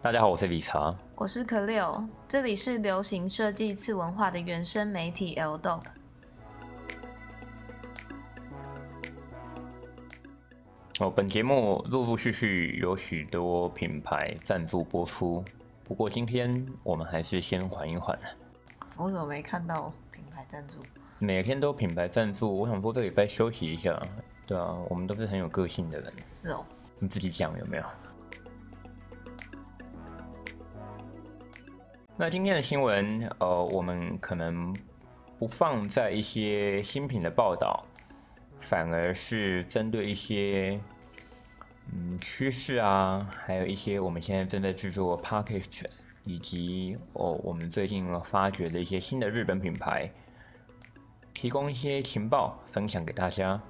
大家好，我是理查，我是可六，这里是流行设计次文化的原生媒体 L-Dope。哦，本节目陆陆续续有许多品牌赞助播出，不过今天我们还是先缓一缓。我怎么没看到品牌赞助？每天都品牌赞助，我想说这礼拜休息一下。对啊，我们都是很有个性的人。是哦，你自己讲有没有？那今天的新闻，呃，我们可能不放在一些新品的报道，反而是针对一些嗯趋势啊，还有一些我们现在正在制作 Podcast，以及哦我们最近发掘的一些新的日本品牌，提供一些情报分享给大家。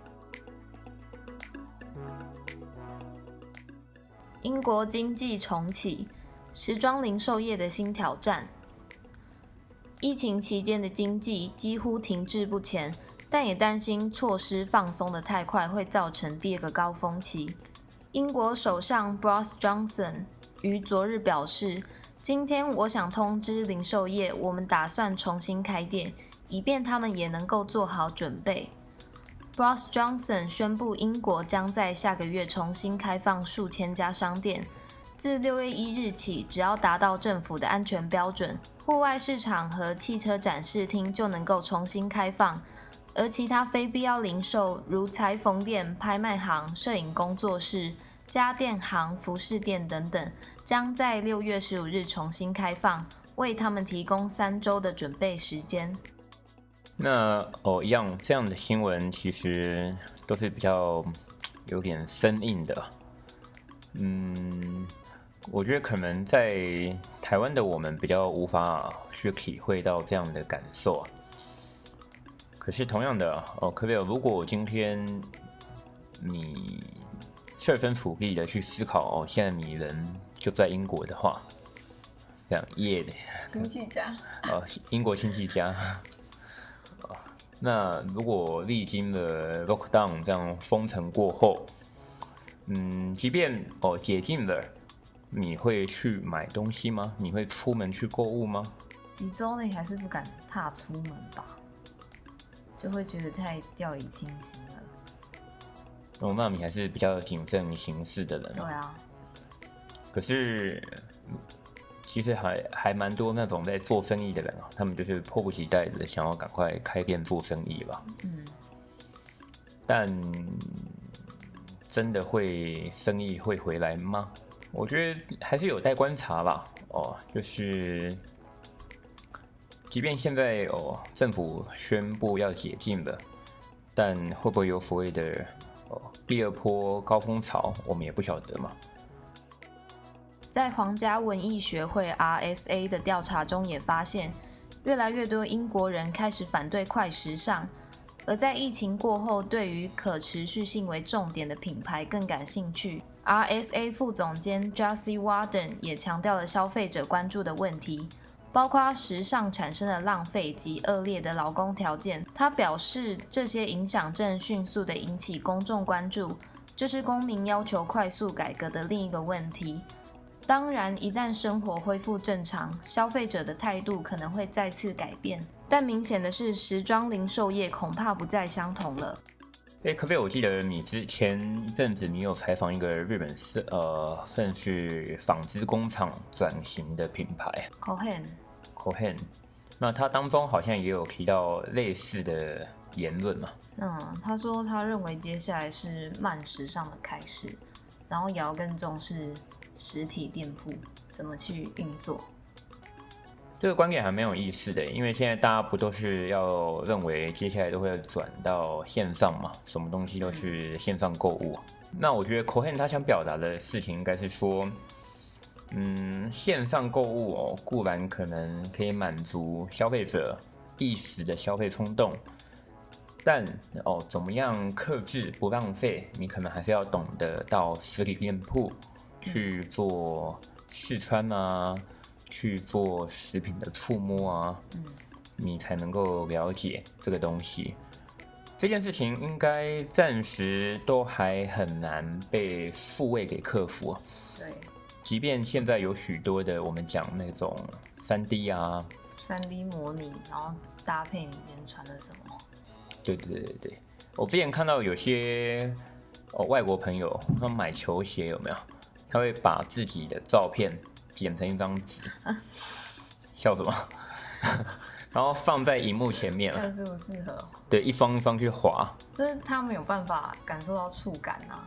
英国经济重启。时装零售业的新挑战。疫情期间的经济几乎停滞不前，但也担心措施放松得太快会造成第二个高峰期。英国首相 Boris Johnson 于昨日表示：“今天我想通知零售业，我们打算重新开店，以便他们也能够做好准备。” Boris Johnson 宣布，英国将在下个月重新开放数千家商店。自六月一日起，只要达到政府的安全标准，户外市场和汽车展示厅就能够重新开放，而其他非必要零售，如裁缝店、拍卖行、摄影工作室、家电行、服饰店等等，将在六月十五日重新开放，为他们提供三周的准备时间。那哦，样这样的新闻其实都是比较有点生硬的，嗯。我觉得可能在台湾的我们比较无法去体会到这样的感受。可是同样的哦，可不可以？如果今天你设身处地的去思考哦，现在你人就在英国的话，这样耶的亲戚家哦，英国亲戚家。那如果历经了 lockdown 这样封城过后，嗯，即便哦解禁了。你会去买东西吗？你会出门去购物吗？几周内还是不敢踏出门吧，就会觉得太掉以轻心了。哦，那你还是比较谨慎行事的人。对啊。可是，其实还还蛮多那种在做生意的人啊，他们就是迫不及待的想要赶快开店做生意吧。嗯。但真的会生意会回来吗？我觉得还是有待观察吧。哦，就是，即便现在哦，政府宣布要解禁了，但会不会有所谓的哦第二波高峰潮，我们也不晓得嘛。在皇家文艺学会 RSA 的调查中，也发现越来越多英国人开始反对快时尚，而在疫情过后，对于可持续性为重点的品牌更感兴趣。RSA 副总监 Jessie Warden 也强调了消费者关注的问题，包括时尚产生的浪费及恶劣的劳工条件。他表示，这些影响正迅速地引起公众关注，这是公民要求快速改革的另一个问题。当然，一旦生活恢复正常，消费者的态度可能会再次改变。但明显的是，时装零售业恐怕不再相同了。哎，可不可以？我记得你之前一阵子你有采访一个日本是呃，算是纺织工厂转型的品牌，Cohen，Cohen。那他当中好像也有提到类似的言论嘛？嗯，他说他认为接下来是慢时尚的开始，然后也要更重视实体店铺怎么去运作。这个观点还蛮有意思的，因为现在大家不都是要认为接下来都会转到线上嘛，什么东西都是线上购物。那我觉得 Cohen 他想表达的事情应该是说，嗯，线上购物哦，固然可能可以满足消费者一时的消费冲动，但哦，怎么样克制不浪费，你可能还是要懂得到实体店铺去做试穿啊。去做食品的触摸啊，嗯，你才能够了解这个东西。这件事情应该暂时都还很难被复位给克服。对，即便现在有许多的我们讲那种三 D 啊，三 D 模拟，然后搭配你今天穿的什么？对对对对，我之前看到有些哦外国朋友他们买球鞋有没有？他会把自己的照片剪成一张纸，笑什么？然后放在荧幕前面，看适不适合？对，一双一双去滑，就是他没有办法感受到触感啊，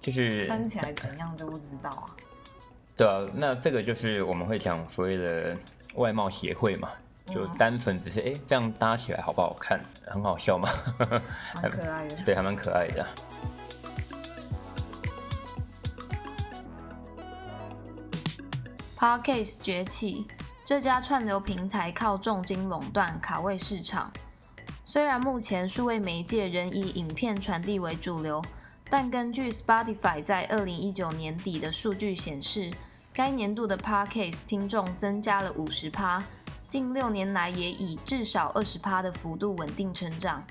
就是穿起来怎样就不知道啊。对啊，那这个就是我们会讲所谓的外貌协会嘛，就单纯只是哎、嗯、这样搭起来好不好看，很好笑嘛，蛮可爱的，对，还蛮可爱的。Podcast 崛起，这家串流平台靠重金垄断，卡位市场。虽然目前数位媒介仍以影片传递为主流。但根据 Spotify 在二零一九年底的数据显示，该年度的 Podcast 听众增加了五十趴，近六年来也以至少二十趴的幅度稳定成长。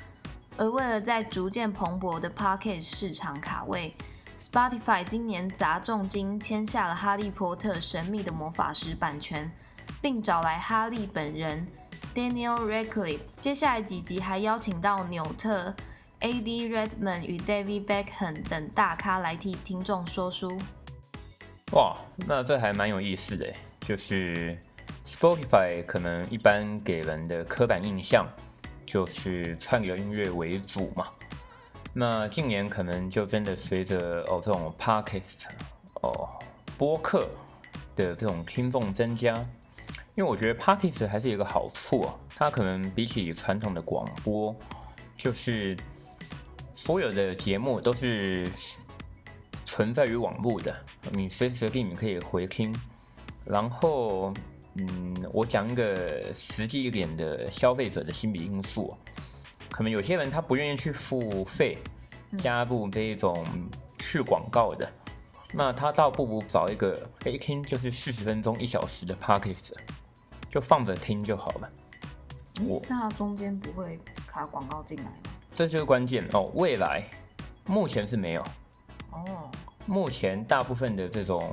而为了在逐渐蓬勃的 Podcast 市场卡位，Spotify 今年砸重金签下了《哈利波特：神秘的魔法石》版权，并找来哈利本人 Daniel Radcliffe。接下来几集还邀请到纽特。A.D. Redman 与 David Beckham 等大咖来替听众说书。哇，那这还蛮有意思的，就是 Spotify 可能一般给人的刻板印象就是串流音乐为主嘛。那近年可能就真的随着哦这种 Podcast 哦播客的这种听众增加，因为我觉得 Podcast 还是有个好处啊，它可能比起传统的广播就是。所有的节目都是存在于网络的，你随时随地你可以回听。然后，嗯，我讲一个实际一点的消费者的心理因素，可能有些人他不愿意去付费加入这一种去广告的，那他倒不如找一个一听就是四十分钟一小时的 podcast，就放着听就好了。我那中间不会卡广告进来吗？这就是关键哦。未来目前是没有哦。目前大部分的这种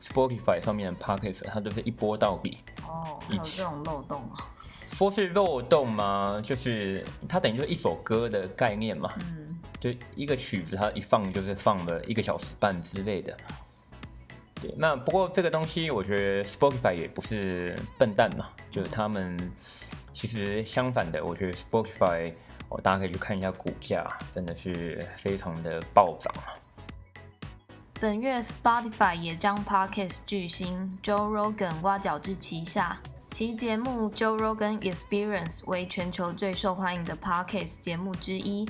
Spotify 上面的 Podcast 它都是一波到底哦。有这种漏洞啊？说是漏洞吗？就是它等于就一首歌的概念嘛。嗯。就一个曲子，它一放就是放了一个小时半之类的。对。那不过这个东西，我觉得 Spotify 也不是笨蛋嘛。就是他们其实相反的，我觉得 Spotify。大家可以去看一下股价，真的是非常的暴涨啊！本月 Spotify 也将 Podcast 巨星 Joe Rogan 挖角至旗下，其节目 Joe Rogan Experience 为全球最受欢迎的 Podcast 节目之一，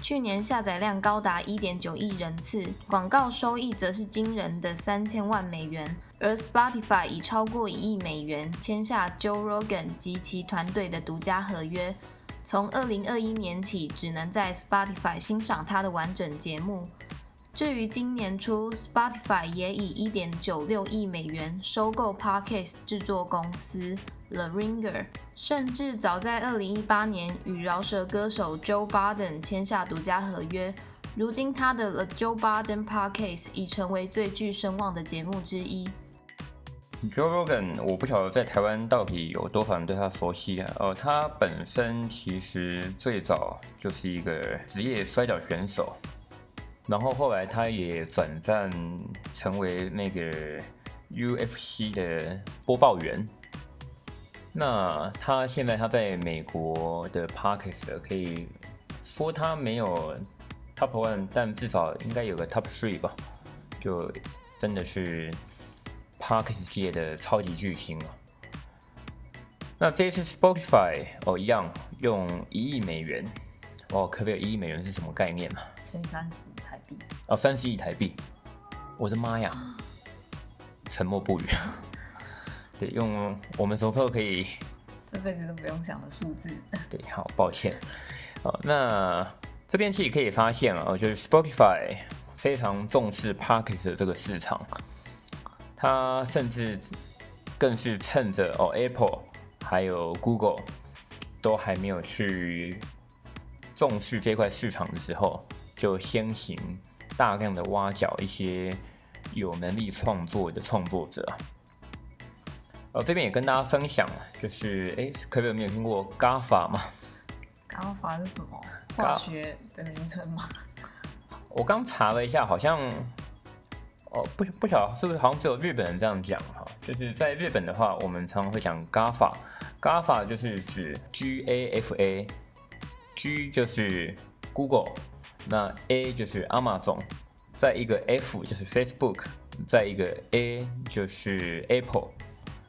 去年下载量高达一点九亿人次，广告收益则是惊人的三千万美元，而 Spotify 已超过一亿美元签下 Joe Rogan 及其团队的独家合约。从二零二一年起，只能在 Spotify 欣赏他的完整节目。至于今年初，Spotify 也以一点九六亿美元收购 Podcast 制作公司 The Ringer，甚至早在二零一八年与饶舌歌手 Joe Biden 签下独家合约。如今，他的 The Joe Biden Podcast 已成为最具声望的节目之一。Joe Rogan，我不晓得在台湾到底有多少人对他熟悉？呃，他本身其实最早就是一个职业摔角选手，然后后来他也转战成为那个 UFC 的播报员。那他现在他在美国的 Parkes 可以说他没有 Top One，但至少应该有个 Top Three 吧？就真的是。Parkes 界的超级巨星啊！那这一次 Spotify 哦，一样用一亿美元哦，可不可以？一亿美元是什么概念嘛？乘以三十币哦，三十亿台币！我的妈呀！沉默不语。对，用我们什么时候可以？这辈子都不用想的数字。对，好抱歉。哦，那这边其实可以发现啊，就是 Spotify 非常重视 Pocket 的这个市场。它甚至更是趁着哦，Apple 还有 Google 都还没有去重视这块市场的时候，就先行大量的挖角一些有能力创作的创作者。哦，这边也跟大家分享，就是哎，可不有没有听过 GAFA 吗？GAFA 是什么？化学的名称吗？我刚查了一下，好像哦，不不晓得是不是好像只有日本人这样讲哈。就是在日本的话，我们常常会讲 GAFA，GAFA 就是指 G A F A，G 就是 Google，那 A 就是 Amazon，再一个 F 就是 Facebook，再一个 A 就是 Apple。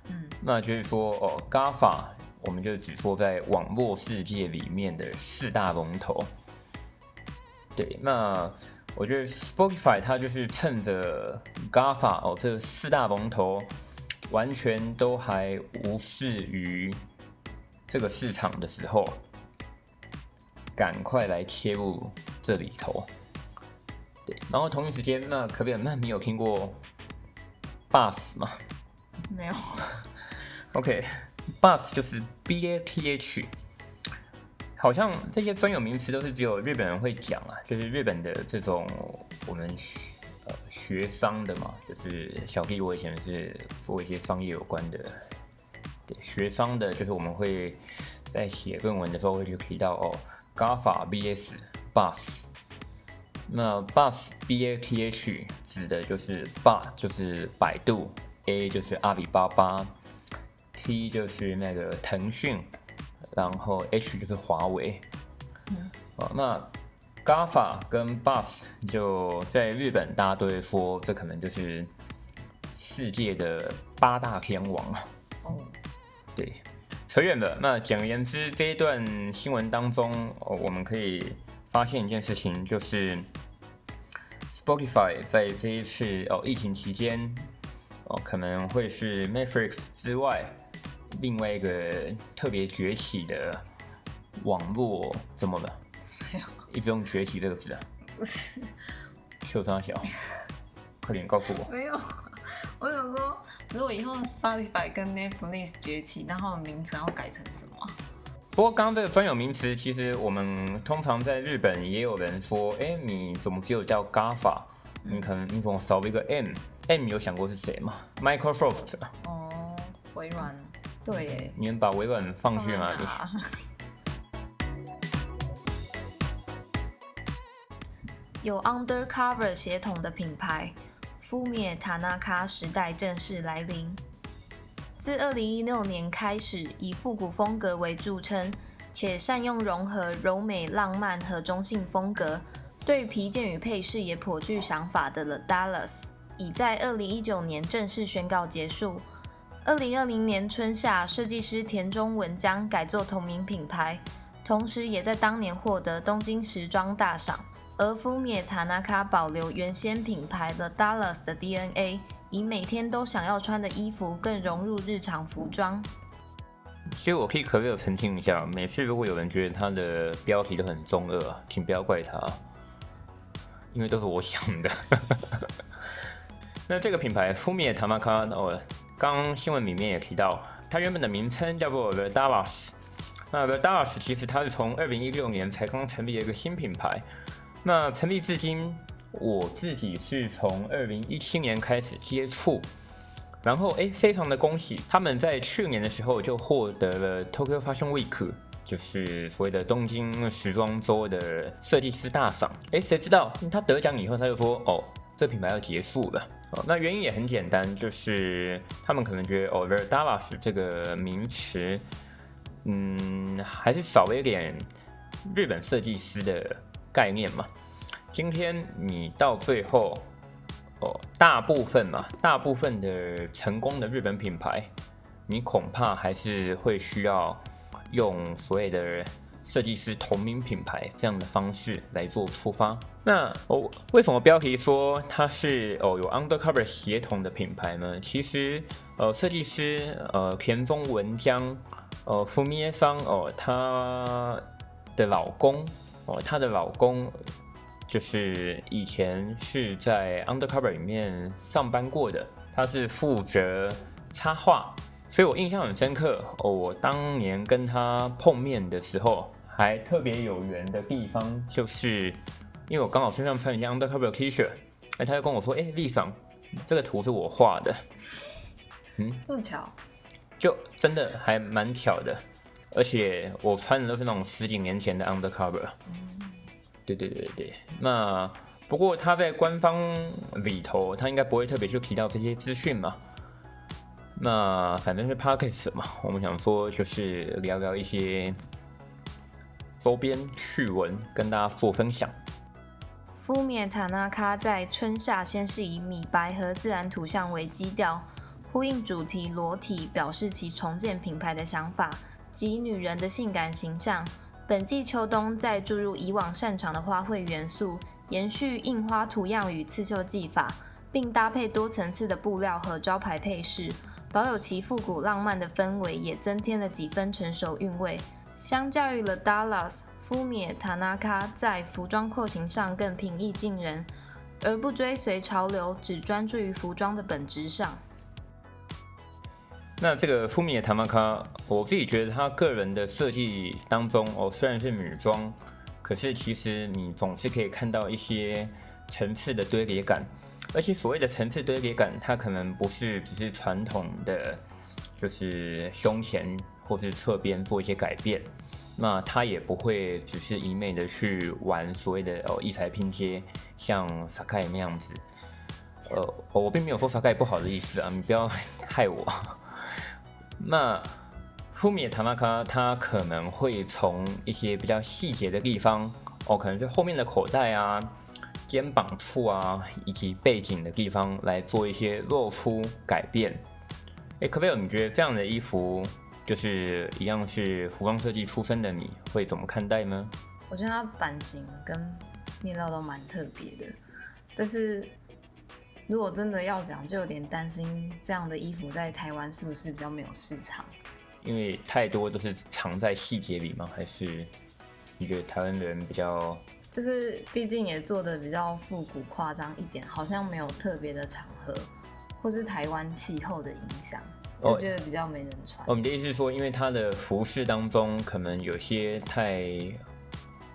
嗯，那就是说哦，GAFA。我们就只说在网络世界里面的四大龙头。对，那我觉得 Spotify 它就是趁着 GAFA 哦，这四大龙头完全都还无视于这个市场的时候，赶快来切入这里头。对，然后同一时间，那可不可以？那你有听过 Bath 吗？没有。OK。Bath 就是 B A T H，好像这些专有名词都是只有日本人会讲啊，就是日本的这种我们学呃学商的嘛，就是小弟我以前是做一些商业有关的，对，学商的，就是我们会在写论文的时候会去提到哦，GAFA V Bath，那 buff B A T H 指的就是 B 就是百度，A 就是阿里巴巴。T 就是那个腾讯，然后 H 就是华为。嗯，哦，那 GAFA 跟 buff 就在日本，大家都会说这可能就是世界的八大天王啊。哦，对，扯远了。那简而言之，这一段新闻当中，哦，我们可以发现一件事情，就是 Spotify 在这一次哦疫情期间，哦可能会是 Netflix 之外。另外一个特别崛起的网络怎么了？没有，一直用“崛起”这个字啊？不是，秀三小，快点告诉我。没有，我想说，如果以后 Spotify 跟 Netflix 崛起，那他们名称要改成什么？不过刚刚这个专有名词，其实我们通常在日本也有人说：“哎，你怎么只有叫 GAFA？你可能你怎么少了一个 M？M 有想过是谁吗？Microsoft。哦，微软。对，你们把微软放去哪里？有 Undercover 血统的品牌敷灭塔纳卡时代正式来临。自二零一六年开始，以复古风格为著称，且善用融合柔美、浪漫和中性风格，对皮件与配饰也颇具想法的 The Dallas，已在二零一九年正式宣告结束。二零二零年春夏，设计师田中文将改做同名品牌，同时也在当年获得东京时装大赏。而富野塔纳卡保留原先品牌的 Dallas 的 DNA，以每天都想要穿的衣服更融入日常服装。其实我可以可不可以澄清一下，每次如果有人觉得他的标题都很中二，请不要怪他，因为都是我想的。那这个品牌 Fumiya Tanaka 哦。刚刚新闻里面也提到，它原本的名称叫做 The Dallas。那 The Dallas 其实它是从二零一六年才刚成立的一个新品牌。那成立至今，我自己是从二零一七年开始接触，然后哎，非常的恭喜他们在去年的时候就获得了 Tokyo Fashion Week，就是所谓的东京时装周的设计师大赏。哎，谁知道他得奖以后，他就说哦，这品牌要结束了。哦，那原因也很简单，就是他们可能觉得 Overdallas 这个名词，嗯，还是少了一点日本设计师的概念嘛。今天你到最后，哦，大部分嘛，大部分的成功的日本品牌，你恐怕还是会需要用所谓的。设计师同名品牌这样的方式来做出发。那哦，为什么标题说它是哦有 undercover 协同的品牌呢？其实呃，设计师呃田中文江呃 Fumiya 桑哦，她的老公哦，她的老公就是以前是在 undercover 里面上班过的，他是负责插画，所以我印象很深刻哦。我当年跟他碰面的时候。还特别有缘的地方，就是因为我刚好身上穿一件 undercover T 恤，哎，他就跟我说：“哎，丽桑，这个图是我画的。嗯，这么巧，就真的还蛮巧的，而且我穿的都是那种十几年前的 undercover。嗯，对对对对，那不过他在官方里头，他应该不会特别去提到这些资讯嘛。那反正是 podcast 嘛，我们想说就是聊聊一些周边趣闻，跟大家做分享。敷面塔纳卡在春夏先是以米白和自然图像为基调。呼应主题裸体，表示其重建品牌的想法及女人的性感形象。本季秋冬再注入以往擅长的花卉元素，延续印花图样与刺绣技法，并搭配多层次的布料和招牌配饰，保有其复古浪漫的氛围，也增添了几分成熟韵味。相较于 The Dallas，Fumie Tanaka 在服装廓形上更平易近人，而不追随潮流，只专注于服装的本质上。那这个 Fumie Tanaka，我自己觉得他个人的设计当中，哦，虽然是女装，可是其实你总是可以看到一些层次的堆叠感，而且所谓的层次堆叠感，它可能不是只是传统的，就是胸前或是侧边做一些改变，那它也不会只是一味的去玩所谓的哦异彩拼接，像 Sacai 那样子，呃，我并没有说 Sacai 不好的意思啊，你不要 害我。那 Fumie Tanaka 它可能会从一些比较细节的地方哦，可能就后面的口袋啊、肩膀处啊，以及背景的地方来做一些露出改变。哎，可贝尔？你觉得这样的衣服，就是一样是服装设计出身的，你会怎么看待呢？我觉得它版型跟面料都蛮特别的，但是。如果真的要讲，就有点担心这样的衣服在台湾是不是比较没有市场？因为太多都是藏在细节里吗？还是你觉得台湾人比较……就是毕竟也做的比较复古夸张一点，好像没有特别的场合，或是台湾气候的影响，就觉得比较没人穿。我们的意思是说，因为它的服饰当中可能有些太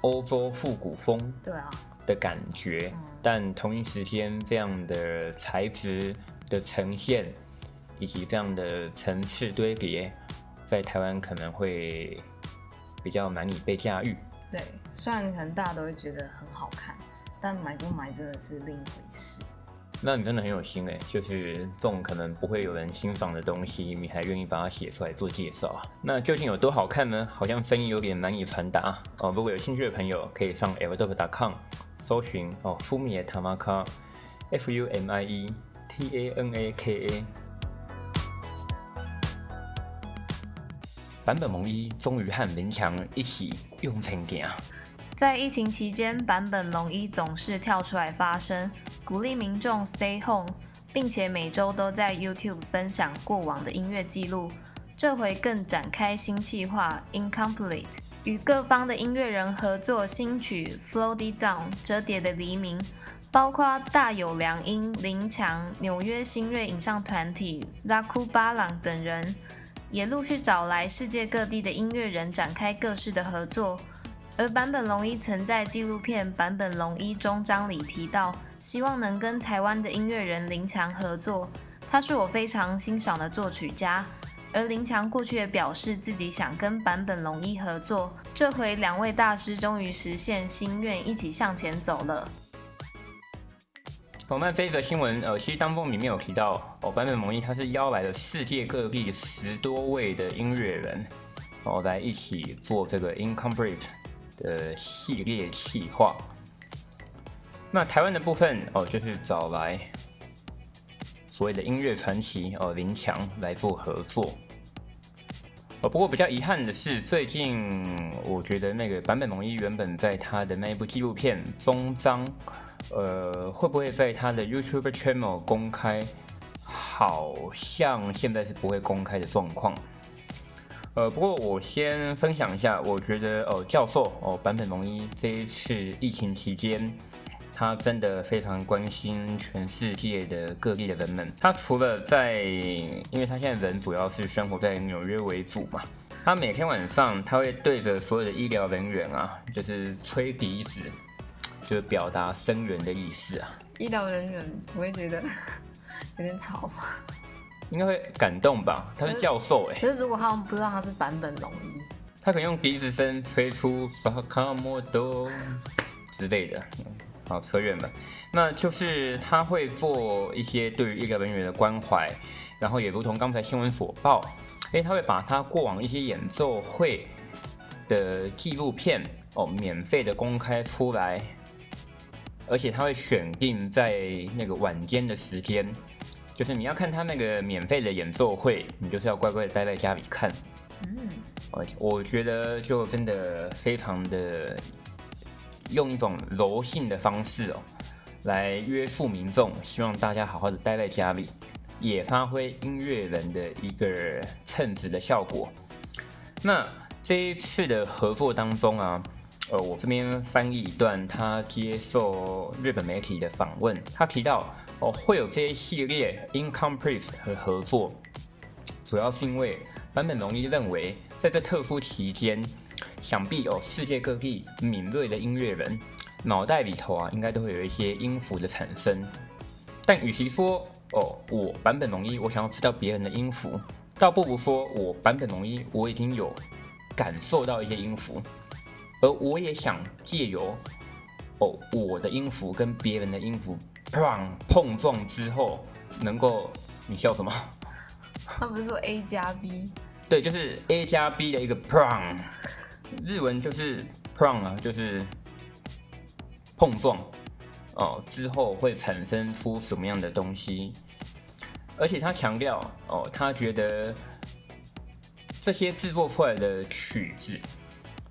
欧洲复古风。对啊。的感觉，但同一时间这样的材质的呈现，以及这样的层次堆叠，在台湾可能会比较难以被驾驭。对，虽然可能大家都会觉得很好看，但买不买真的是另一回事。那你真的很有心哎，就是这种可能不会有人欣赏的东西，你还愿意把它写出来做介绍啊？那究竟有多好看呢？好像声音有点难以传达哦。如果有兴趣的朋友，可以上 eldope.com。搜寻哦，Fumie Tanaka，F U M I E T A N A K A。版本龙一终于和林强一起用成点啊！在疫情期间，版本龙一总是跳出来发声，鼓励民众 stay home，并且每周都在 YouTube 分享过往的音乐记录。这回更展开新计划 Incomplete。与各方的音乐人合作新曲《Floating Down》折叠的黎明，包括大友良英、林强、纽约新锐影像团体 Zaku 八郎等人，也陆续找来世界各地的音乐人展开各式的合作。而坂本龙一曾在纪录片《坂本龙一中章》里提到，希望能跟台湾的音乐人林强合作。他是我非常欣赏的作曲家。而林强过去也表示自己想跟坂本龙一合作，这回两位大师终于实现心愿，一起向前走了。我们这则新闻，呃，其实当中里面有提到，哦，坂本龙一他是邀来了世界各地十多位的音乐人，哦，来一起做这个 Incomplete 的系列企划。那台湾的部分，哦，就是找来所谓的音乐传奇，哦，林强来做合作。不过比较遗憾的是，最近我觉得那个坂本龙一原本在他的那一部纪录片终章，呃，会不会在他的 YouTube channel 公开？好像现在是不会公开的状况。呃，不过我先分享一下，我觉得哦，教授哦，坂本龙一这一次疫情期间。他真的非常关心全世界的各地的人们。他除了在，因为他现在人主要是生活在纽约为主嘛，他每天晚上他会对着所有的医疗人员啊，就是吹笛子，就是表达声援的意思啊。医疗人员不会觉得 有点吵吗？应该会感动吧？他是教授哎。可是如果他们不知道他是版本龙一，他可以用笛子声吹出萨卡莫多之类的。好，扯远了。那就是他会做一些对于医疗人员的关怀，然后也如同刚才新闻所报，诶，他会把他过往一些演奏会的纪录片哦，免费的公开出来，而且他会选定在那个晚间的时间，就是你要看他那个免费的演奏会，你就是要乖乖的待在家里看。嗯，我我觉得就真的非常的。用一种柔性的方式哦，来约束民众，希望大家好好的待在家里，也发挥音乐人的一个称职的效果。那这一次的合作当中啊，呃，我这边翻译一段他接受日本媒体的访问，他提到哦，会有这一系列 Incompressed 和合作，主要是因为坂本龙一认为，在这特殊期间。想必哦，世界各地敏锐的音乐人脑袋里头啊，应该都会有一些音符的产生。但与其说哦，我版本龙一，我想要知道别人的音符，倒不如说我版本龙一，我已经有感受到一些音符，而我也想借由哦我的音符跟别人的音符砰碰撞之后，能够你笑什么？他不是说 A 加 B？对，就是 A 加 B 的一个砰。日文就是 prong 啊，就是碰撞哦，之后会产生出什么样的东西？而且他强调哦，他觉得这些制作出来的曲子，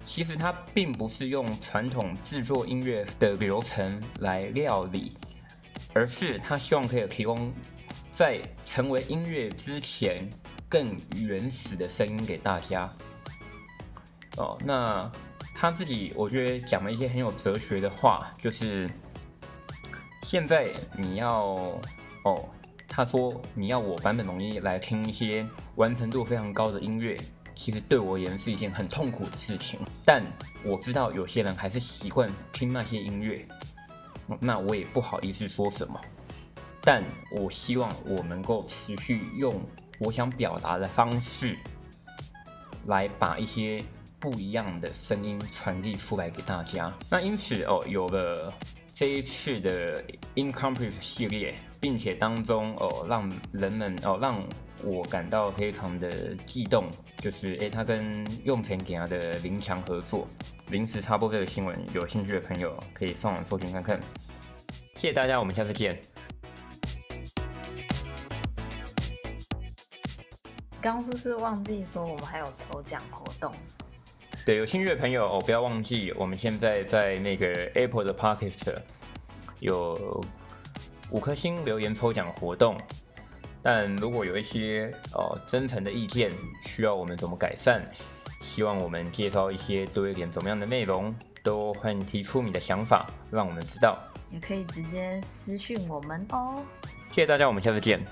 其实他并不是用传统制作音乐的流程来料理，而是他希望可以提供在成为音乐之前更原始的声音给大家。哦，那他自己我觉得讲了一些很有哲学的话，就是现在你要哦，他说你要我版本龙一来听一些完成度非常高的音乐，其实对我而言是一件很痛苦的事情。但我知道有些人还是习惯听那些音乐，那我也不好意思说什么。但我希望我能够持续用我想表达的方式来把一些。不一样的声音传递出来给大家。那因此哦，有了这一次的 Incompressed 系列，并且当中哦，让人们哦，让我感到非常的激动，就是诶，他跟用钱给他的林强合作，临时插播这个新闻，有兴趣的朋友可以上网搜寻看看。谢谢大家，我们下次见。刚是不是忘记说我们还有抽奖活动？对，有兴趣的朋友哦，不要忘记，我们现在在那个 Apple 的 Podcast 有五颗星留言抽奖活动。但如果有一些哦真诚的意见，需要我们怎么改善，希望我们介绍一些多一点怎么样的内容，都欢迎提出你的想法，让我们知道。也可以直接私讯我们哦。谢谢大家，我们下次见。